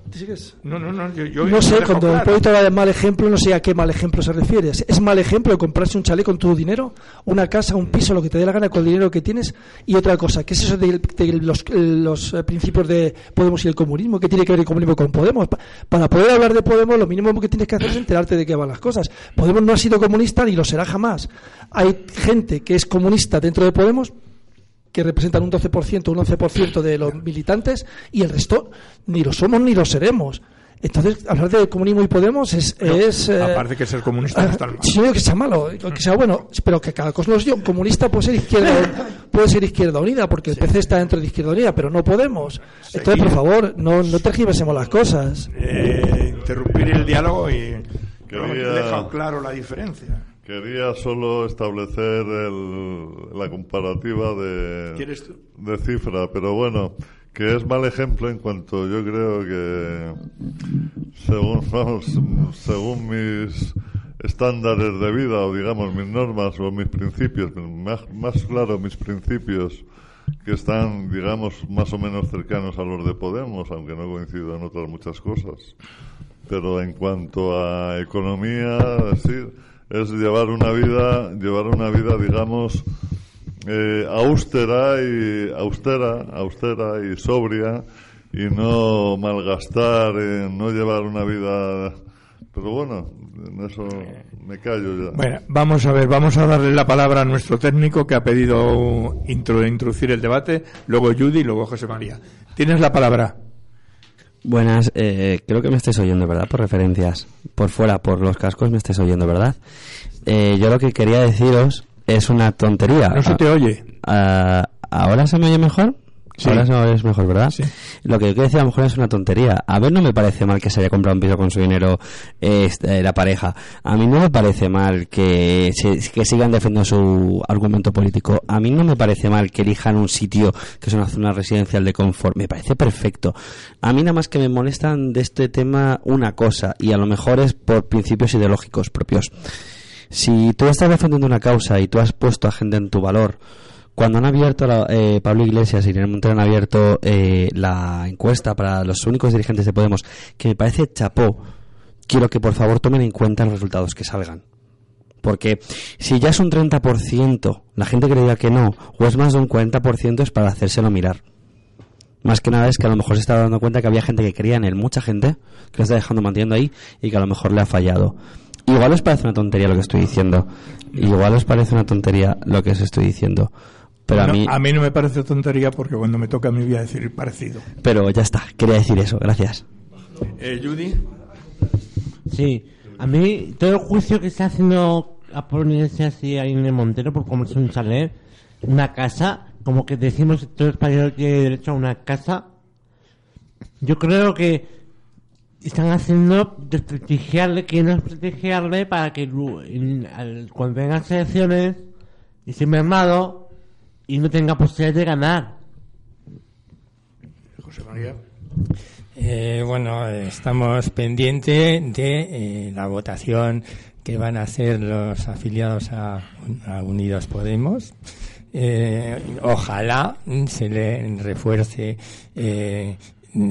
No, no, no. Yo, yo No lo sé, cuando claro. Hipólito habla de mal ejemplo, no sé a qué mal ejemplo se refiere. ¿Es mal ejemplo comprarse un chalet con tu dinero? ¿Una casa, un piso, lo que te dé la gana con el dinero que tienes? Y otra cosa, ¿qué es eso de, de los, los, eh, principios de Podemos y el comunismo? ¿Qué tiene que ver el comunismo con Podemos? Pa- Para poder hablar de Podemos, lo mínimo que tienes que hacer es enterarte de qué van las cosas. Podemos no ha sido comunista ni lo será jamás. Hay gente que es comunista dentro de Podemos que representan un 12%, un 11% de los militantes y el resto ni lo somos ni lo seremos. Entonces, hablar de comunismo y Podemos es... No, es eh, aparte que ser comunista no está mal. Sí, que sea malo, que sea bueno, pero que cada cosa no es yo. Comunista puede ser izquierda, puede ser izquierda unida, porque el PC está dentro de izquierda unida, pero no Podemos. Entonces, por favor, no, no tergiversemos las cosas. Eh, interrumpir el diálogo y Quería- he dejado claro la diferencia. Quería solo establecer el- la comparativa de, cifra, pero bueno, que es mal ejemplo en cuanto yo creo que, según, vamos, según mis estándares de vida, o digamos mis normas o mis principios, más, más claro mis principios, que están, digamos, más o menos cercanos a los de Podemos, aunque no coincido en otras muchas cosas. Pero en cuanto a economía, sí, es llevar una vida, llevar una vida, digamos, eh, austera y austera, austera y sobria y no malgastar, no llevar una vida Pero bueno, en eso me callo ya. Bueno, vamos a ver, vamos a darle la palabra a nuestro técnico que ha pedido intro, introducir el debate, luego Judy y luego José María. Tienes la palabra. Buenas, eh, creo que me estés oyendo, ¿verdad? Por referencias. Por fuera, por los cascos me estés oyendo, ¿verdad? Eh, yo lo que quería deciros es una tontería. No se te oye. Ah, ¿Ahora se me oye mejor? Sí. Ahora se me oye mejor, ¿verdad? Sí. Lo que yo quiero decir a lo mejor es una tontería. A ver, no me parece mal que se haya comprado un piso con su dinero eh, este, la pareja. A mí no me parece mal que, se- que sigan defendiendo su argumento político. A mí no me parece mal que elijan un sitio que es una zona residencial de confort. Me parece perfecto. A mí nada más que me molestan de este tema una cosa, y a lo mejor es por principios ideológicos propios. Si tú estás defendiendo una causa y tú has puesto a gente en tu valor, cuando han abierto, la- eh, Pablo Iglesias y Irene Montero han abierto eh, la encuesta para los únicos dirigentes de Podemos, que me parece chapó, quiero que por favor tomen en cuenta los resultados que salgan. Porque si ya es un 30%, la gente que diga que no, o es más de un 40%, es para hacérselo mirar. Más que nada es que a lo mejor se está dando cuenta que había gente que creía en él, mucha gente, que lo está dejando manteniendo ahí y que a lo mejor le ha fallado. Igual os parece una tontería lo que estoy diciendo. Igual os parece una tontería lo que os estoy diciendo. Pero No, a mí, no me parece tontería porque cuando me toca a mí voy a decir parecido. pero ya está, quería decir eso, gracias. Eh, Judy. Sí, a mí todo el juicio que está haciendo a Pablo Iglesias y a Inés Montero por comprarse un chalet, una casa, como que decimos que todo español tiene derecho a una casa, yo creo que están haciendo desprestigiarle, no desprestigiarle para que en- cuando vengan elecciones esté mermado y no tenga posibilidad de ganar. José María. Eh, bueno, estamos pendientes de eh, la votación que van a hacer los afiliados a, a Unidos Podemos. Eh, ojalá se le refuerce eh,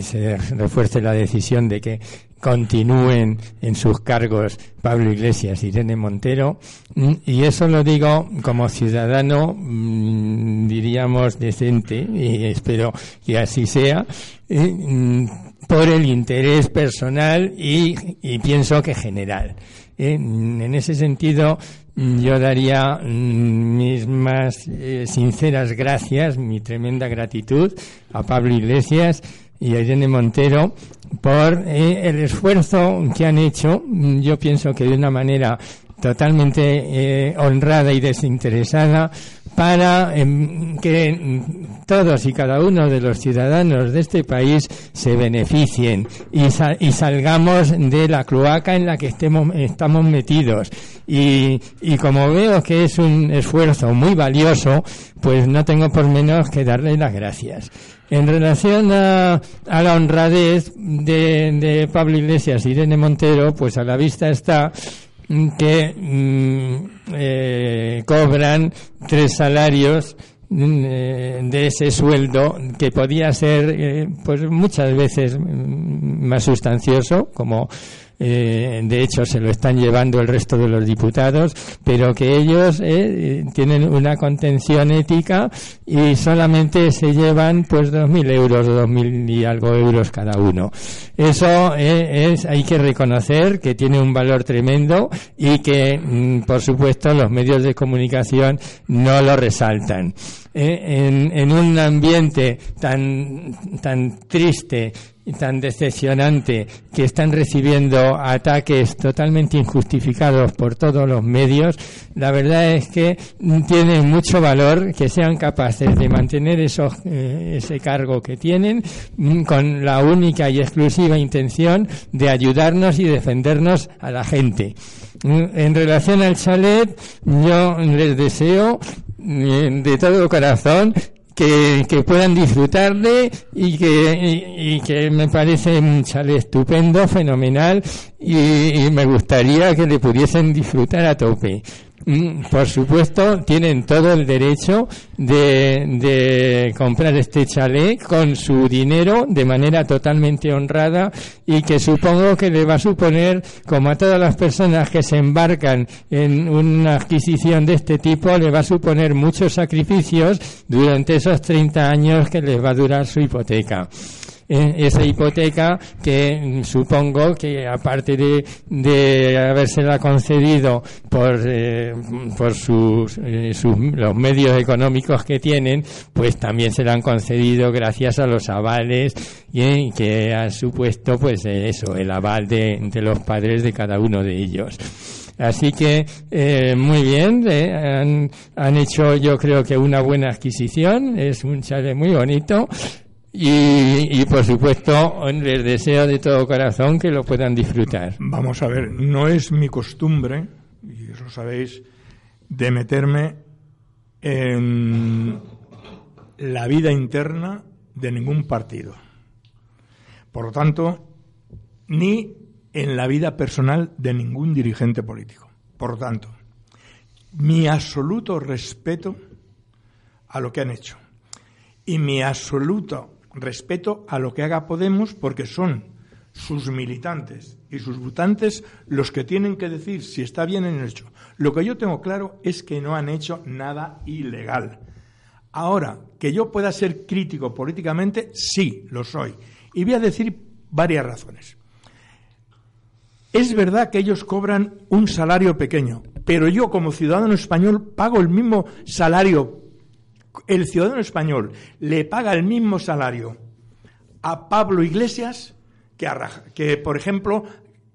se refuerce la decisión de que continúen en sus cargos Pablo Iglesias y Irene Montero. Mm, y eso lo digo como ciudadano mm, diríamos decente y espero que así sea mm, por el interés personal y, y pienso que general. En ese sentido yo daría mis más eh, sinceras gracias, mi tremenda gratitud a Pablo Iglesias y a Irene Montero por eh, el esfuerzo que han hecho, mm, yo pienso que de una manera totalmente eh, honrada y desinteresada para em, que mm, todos y cada uno de los ciudadanos de este país se beneficien y, y salgamos de la cloaca en la que estemos, estamos metidos. Y, y como veo que es un esfuerzo muy valioso, pues no tengo por menos que darle las gracias. En relación a, a la honradez de, de Pablo Iglesias y Irene Montero, pues a la vista está que mm, eh, cobran tres salarios mm, eh, de ese sueldo que podía ser eh, pues muchas veces mm, más sustancioso como eh, de hecho se lo están llevando el resto de los diputados pero que ellos eh, tienen una contención ética y solamente se llevan pues dos mil euros o dos mil y algo euros cada uno. Eso eh, es hay que reconocer que tiene un valor tremendo y que mm, por supuesto los medios de comunicación no lo resaltan Eh, en, un ambiente tan tan triste y tan decepcionante que están recibiendo ataques totalmente injustificados por todos los medios, la verdad es que tiene mucho valor que sean capaces de mantener esos, eh, ese cargo que tienen mm, con la única y exclusiva intención de ayudarnos y defendernos a la gente. Mm, En relación al chalet, yo les deseo de todo corazón que, que puedan disfrutarle y que, y, que me parece un chalet estupendo, fenomenal y, y me gustaría que le pudiesen disfrutar a tope. Mm, Por supuesto, tienen todo el derecho de, de comprar este chalet con su dinero de manera totalmente honrada y que supongo que le va a suponer, como a todas las personas que se embarcan en una adquisición de este tipo, le va a suponer muchos sacrificios durante esos 30 años que les va a durar su hipoteca. Eh, esa hipoteca que mm, supongo que aparte de, de habérsela concedido por, eh, por sus, eh, sus, los medios económicos que tienen, pues también se la han concedido gracias a los avales y, que han supuesto pues eso, el aval de, de los padres de cada uno de ellos. Así que eh, muy bien, eh, han, han, hecho yo creo que una buena adquisición, es un chale muy bonito y, y, por supuesto les deseo de todo corazón que lo puedan disfrutar. Vamos a ver, no es mi costumbre, y eso sabéis, de meterme en la vida interna de ningún partido. Por lo tanto, ni en la vida personal de ningún dirigente político. Por lo tanto, mi absoluto respeto a lo que han hecho y mi absoluto respeto a lo que haga Podemos porque son sus militantes y sus votantes los que tienen que decir si está bien en hecho. Lo que yo tengo claro es que no han hecho nada ilegal. Ahora, que yo pueda ser crítico políticamente, sí, lo soy. Y voy a decir varias razones. Es verdad que ellos cobran un salario pequeño, pero yo como ciudadano español pago el mismo salario. El ciudadano español le paga el mismo salario a Pablo Iglesias que, a, que por ejemplo,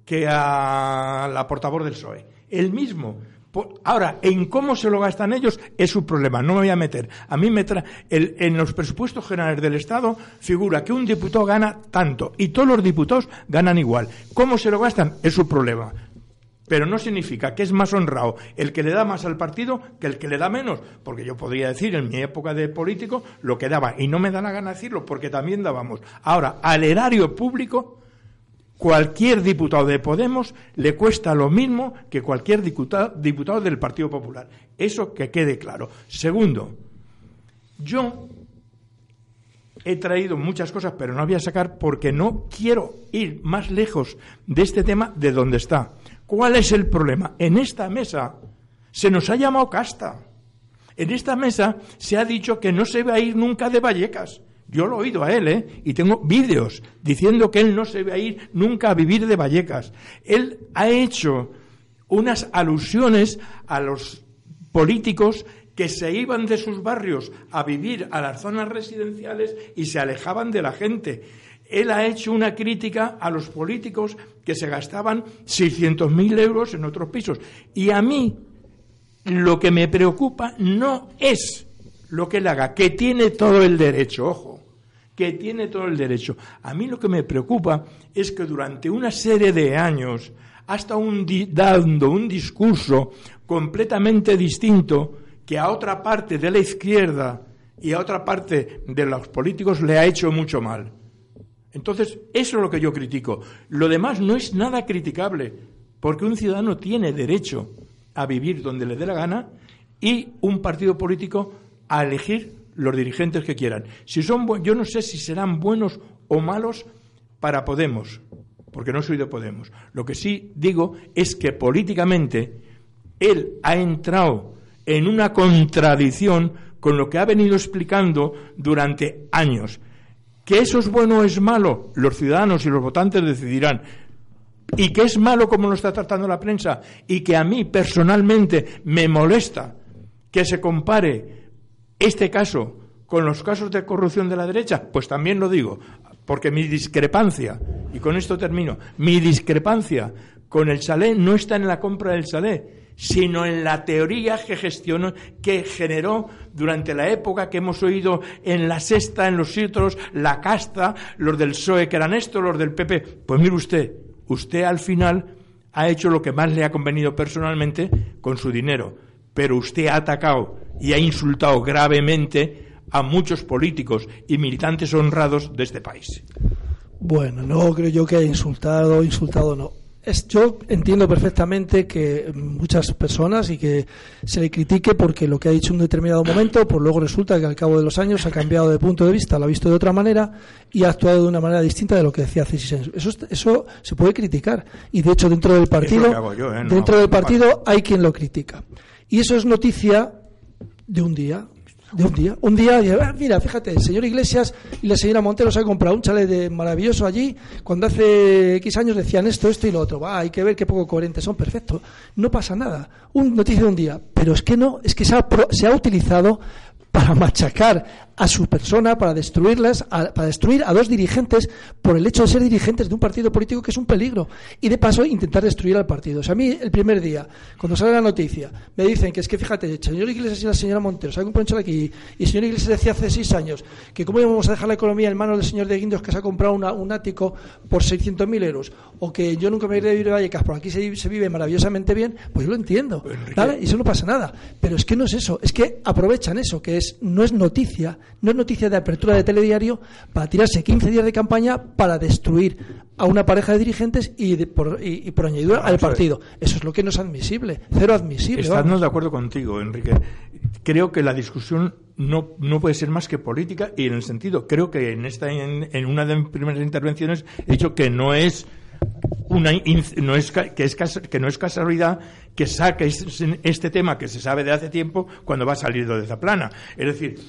que a la portavoz del PSOE. El mismo. Ahora, en cómo se lo gastan ellos es su problema, no me voy a meter. A mí me tra el, en los presupuestos generales del Estado figura que un diputado gana tanto y todos los diputados ganan igual. ¿Cómo se lo gastan? Es su problema. Pero no significa que es más honrado el que le da más al partido que el que le da menos. Porque yo podría decir en mi época de político lo que daba. Y no me da la gana decirlo porque también dábamos. Ahora, al erario público cualquier diputado de Podemos le cuesta lo mismo que cualquier diputado, diputado, del Partido Popular. Eso que quede claro. Segundo, yo he traído muchas cosas, pero no voy a sacar porque no quiero ir más lejos de este tema de donde está. ¿Cuál es el problema? En esta mesa se nos ha llamado casta. En esta mesa se ha dicho que no se va a ir nunca de Vallecas. Yo lo he oído a él, ¿eh? Y tengo vídeos diciendo que él no se va a ir nunca a vivir de Vallecas. Él ha hecho unas alusiones a los políticos que se iban de sus barrios a vivir a las zonas residenciales y se alejaban de la gente. Él ha hecho una crítica a los políticos que se gastaban 600.000 euros en otros pisos. Y a mí lo que me preocupa no es lo que él haga, que tiene todo el derecho, ojo, que tiene todo el derecho. A mí lo que me preocupa es que durante una serie de años ha estado dando un discurso completamente distinto que a otra parte de la izquierda y a otra parte de los políticos le ha hecho mucho mal. Entonces, eso es lo que yo critico. Lo demás no es nada criticable, porque un ciudadano tiene derecho a vivir donde le dé la gana y un partido político a elegir los dirigentes que quieran. Si son yo no sé si serán buenos o malos para Podemos, porque no soy de Podemos. Lo que sí digo es que políticamente él ha entrado en una contradicción con lo que ha venido explicando durante años. Que eso es bueno o es malo, los ciudadanos y los votantes decidirán. Y que es malo como lo está tratando la prensa. Y que a mí personalmente me molesta que se compare este caso con los casos de corrupción de la derecha, pues también lo digo, porque mi discrepancia, y con esto termino, mi discrepancia con el Salé no está en la compra del Salé, sino en la teoría que gestionó, que generó durante la época que hemos oído en la sexta, en los otros, la casta, los del PSOE que eran esto, los del PP. Pues mire usted, usted al final ha hecho lo que más le ha convenido personalmente con su dinero, pero usted ha atacado y ha insultado gravemente a muchos políticos y militantes honrados de este país. Bueno, no creo yo que haya insultado, insultado no. Es, yo entiendo perfectamente que muchas personas y que se le critique porque lo que ha dicho en un determinado momento, pues luego resulta que al cabo de los años ha cambiado de punto de vista, lo ha visto de otra manera y ha actuado de una manera distinta de lo que decía años. Eso, eso se puede criticar y de hecho dentro del partido, ¿eh? dentro del partido hay quien lo critica. Y eso es noticia de un día. De un día. Un día, ah, mira, fíjate, el señor Iglesias y la señora Montero se han comprado un chalet de maravilloso allí, cuando hace X años decían esto, esto y lo otro. Va, hay que ver qué poco coherentes son, perfecto. No pasa nada. Un noticia de un día. Pero es que no, es que se ha, se ha utilizado para machacar a su persona, para destruirlas, para destruir a dos dirigentes por el hecho de ser dirigentes de un partido político que es un peligro. Y de paso intentar destruir al partido. O sea, a mí el primer día, cuando sale la noticia, me dicen que es que fíjate, el señor Iglesias y la señora Montero se han comprado aquí y el señor Iglesias decía hace seis años que cómo íbamos a dejar la economía en manos del señor de Guindos que se ha comprado un ático por 600.000 euros o que yo nunca me iré a vivir a Vallecas, pero aquí se, se, vive maravillosamente bien, pues yo lo entiendo. ¿vale? Y eso no pasa nada. Pero es que no es eso, es que aprovechan eso, que es no es noticia, no es noticia de apertura de telediario para tirarse 15 días de campaña para destruir a una pareja de dirigentes y, por, y, por añadidura al partido. Eso es lo que no es admisible, cero admisible. Estamos de acuerdo contigo, Enrique. Creo que la discusión no, no puede ser más que política y en el sentido, creo que en, esta, en, una de mis primeras intervenciones he dicho que no es una no es que es que no es casualidad que saque este tema que se sabe de hace tiempo cuando va a salir de esa plana. Es decir,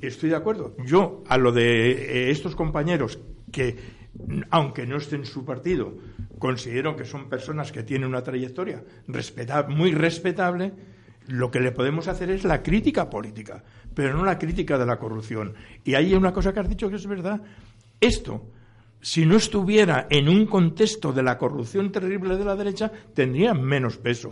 estoy de acuerdo. Yo, a lo de eh, estos compañeros que, aunque no estén en su partido, considero que son personas que tienen una trayectoria muy respetable, lo que le podemos hacer es la crítica política, pero no la crítica de la corrupción. Y hay una cosa que has dicho que es verdad. Esto si no estuviera en un contexto de la corrupción terrible de la derecha, tendría menos peso.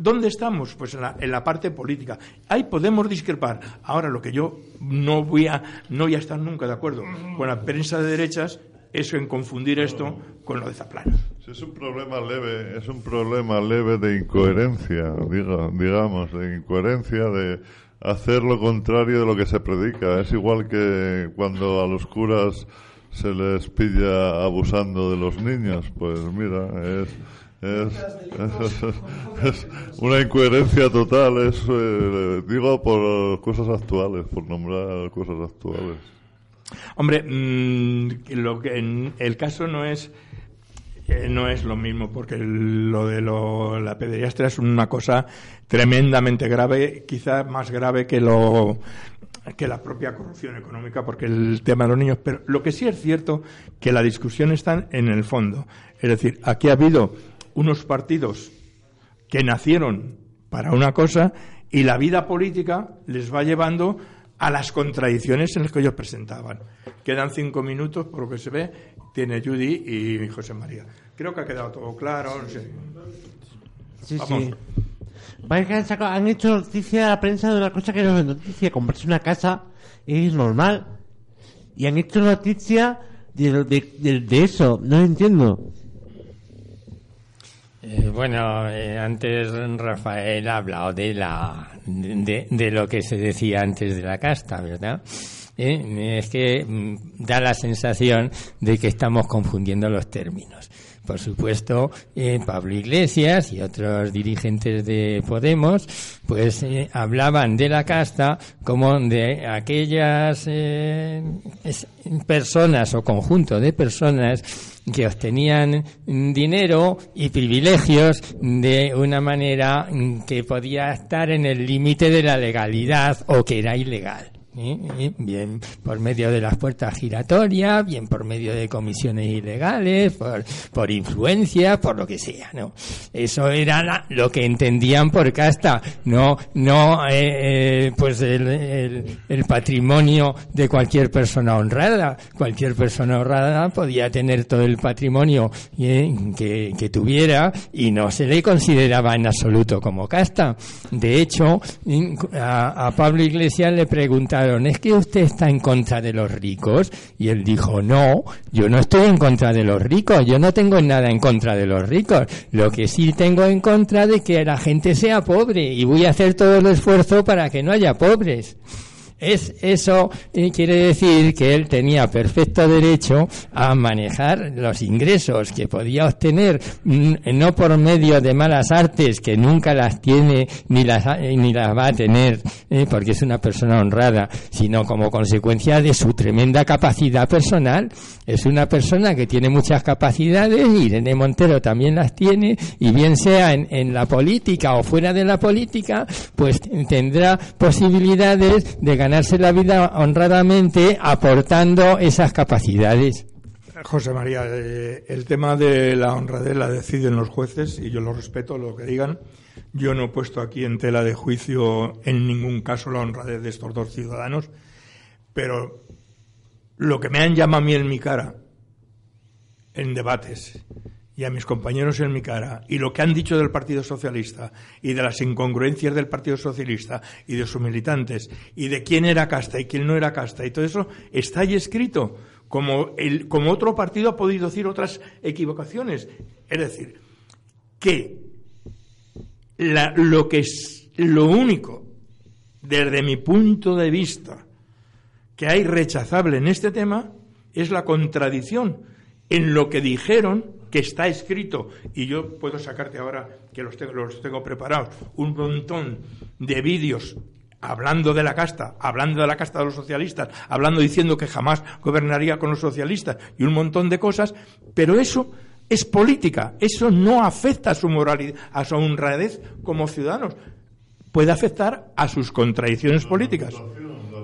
¿Dónde, estamos? Pues en la, parte política. Ahí podemos discrepar. Ahora, lo que yo no voy a, no voy a estar nunca de acuerdo con la prensa de derechas es en confundir esto con lo de Zaplana. Es un problema leve, es un problema leve de incoherencia, digamos, de incoherencia de hacer lo contrario de lo que se predica. Es igual que cuando a los curas se les pilla abusando de los niños, pues mira, es, es, una incoherencia total, es, eh, digo, por cosas actuales, por nombrar cosas actuales. Hombre, mm, lo que en el caso no es eh, no es lo mismo, porque lo de lo, la pederastia es una cosa tremendamente grave, quizá más grave que lo que la propia corrupción económica, porque el tema de los niños. Pero lo que sí es cierto que la discusión está en el fondo. Es decir, aquí ha habido unos partidos que nacieron para una cosa y la vida política les va llevando a las contradicciones en las que ellos presentaban. Quedan cinco minutos, por lo que se ve, tiene Judy y José María. Creo que ha quedado todo claro. Sí, sí. Han hecho noticia a la prensa de una cosa que no es noticia. Comprarse una casa es normal. Y han hecho noticia de, de, eso. No entiendo. Eh, bueno, eh, antes Rafael ha hablado de, la, de, de, lo que se decía antes de la casta, ¿verdad? Eh, es que mm, da la sensación de que estamos confundiendo los términos. Por supuesto, eh, Pablo Iglesias y otros dirigentes de Podemos, pues eh, hablaban de la casta como de aquellas eh, personas o conjunto de personas que obtenían dinero y privilegios de una manera que podía estar en el límite de la legalidad o que era ilegal bien por medio de las puertas giratorias, bien por medio de comisiones ilegales, por, por influencia, por lo que sea, ¿no? Eso era lo que entendían por casta, no, no, eh, eh, pues el, el, patrimonio de cualquier persona honrada. Cualquier persona honrada podía tener todo el patrimonio eh, que, que tuviera y no se le consideraba en absoluto como casta. De hecho, a, a Pablo Iglesias le preguntaron ¿es que usted está en contra de los ricos? Y él dijo, no, yo no estoy en contra de los ricos, yo no tengo nada en contra de los ricos. Lo que sí tengo en contra de que la gente sea pobre y voy a hacer todo el esfuerzo para que no haya pobres. Es, eso eh, quiere decir que él tenía perfecto derecho a manejar los ingresos que podía obtener, mm, no por medio de malas artes, que nunca las tiene ni las, eh, ni las va a tener, eh, porque es una persona honrada, sino como consecuencia de su tremenda capacidad personal. Es una persona que tiene muchas capacidades, Irene Montero también las tiene, y bien sea en, en la política o fuera de la política, pues tendrá posibilidades de la vida honradamente aportando esas capacidades. José María, eh, el tema de la honradez la deciden los jueces y yo lo respeto, lo que digan. Yo no he puesto aquí en tela de juicio en ningún caso la honradez de estos dos ciudadanos, pero lo que me han llamado a mí en mi cara en debates y a mis compañeros en mi cara y lo que han dicho del Partido Socialista y de las incongruencias del Partido Socialista y de sus militantes y de quién era casta y quién no era casta y todo eso está ahí escrito como, el, como otro partido ha podido decir otras equivocaciones. Es decir, que lo que es lo único desde mi punto de vista que hay rechazable en este tema es la contradicción en lo que dijeron que está escrito, y yo puedo sacarte ahora, que los tengo, los tengo preparados, un montón de vídeos hablando de la casta, hablando de la casta de los socialistas, hablando diciendo que jamás gobernaría con los socialistas y un montón de cosas, pero eso es política, eso no afecta a su moralidad, a su honradez como ciudadanos, puede afectar a sus contradicciones políticas.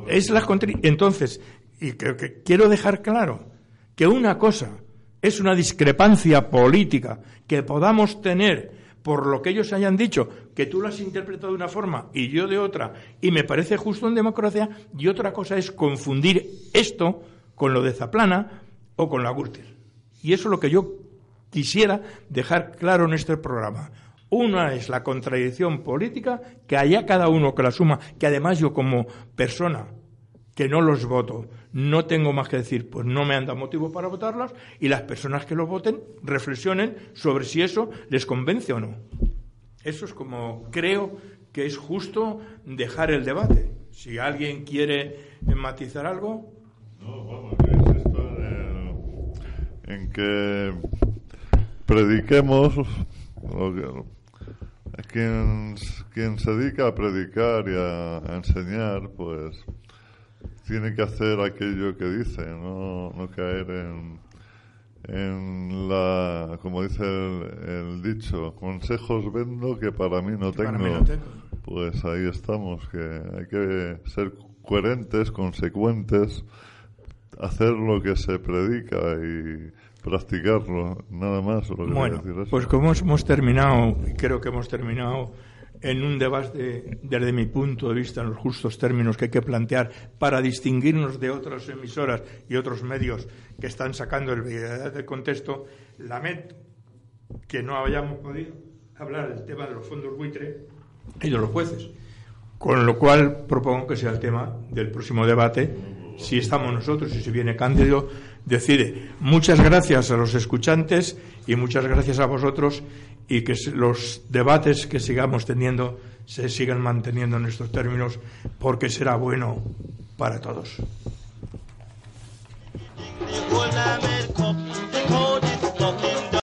Es la Entonces, y que quiero dejar claro que una cosa es una discrepancia política que podamos tener por lo que ellos hayan dicho, que tú lo has interpretado de una forma y yo de otra, y me parece justo en democracia, y otra cosa es confundir esto con lo de Zaplana o con la Gürtel. Y eso es lo que yo quisiera dejar claro en este programa. Una es la contradicción política, que haya cada uno que la suma, que además yo como persona que no los voto, no tengo más que decir, pues no me han dado motivo para votarlos y las personas que los voten reflexionen sobre si eso les convence o no. Eso es como creo que es justo dejar el debate. Si alguien quiere matizar algo. No, vamos, es esto en, que prediquemos quien, quien se dedica a predicar y a enseñar, pues tiene que hacer aquello que dice, no, no caer en, en la, como dice el, dicho, consejos vendo que para mí no tengo. Pues ahí estamos, que hay que ser coherentes, consecuentes, hacer lo que se predica y practicarlo, nada más. bueno, pues como hemos terminado, creo que hemos terminado en un debate, desde mi punto de vista, en los justos términos que hay que plantear para distinguirnos de otras emisoras y otros medios que están sacando el del contexto, lamento que no hayamos podido hablar del tema de los fondos buitre y de los jueces. Con lo cual propongo que sea el tema del próximo debate. Si estamos nosotros y si viene Cándido, decide. Muchas gracias a los escuchantes y muchas gracias a vosotros y que los debates que sigamos teniendo se sigan manteniendo en estos términos porque será bueno para todos.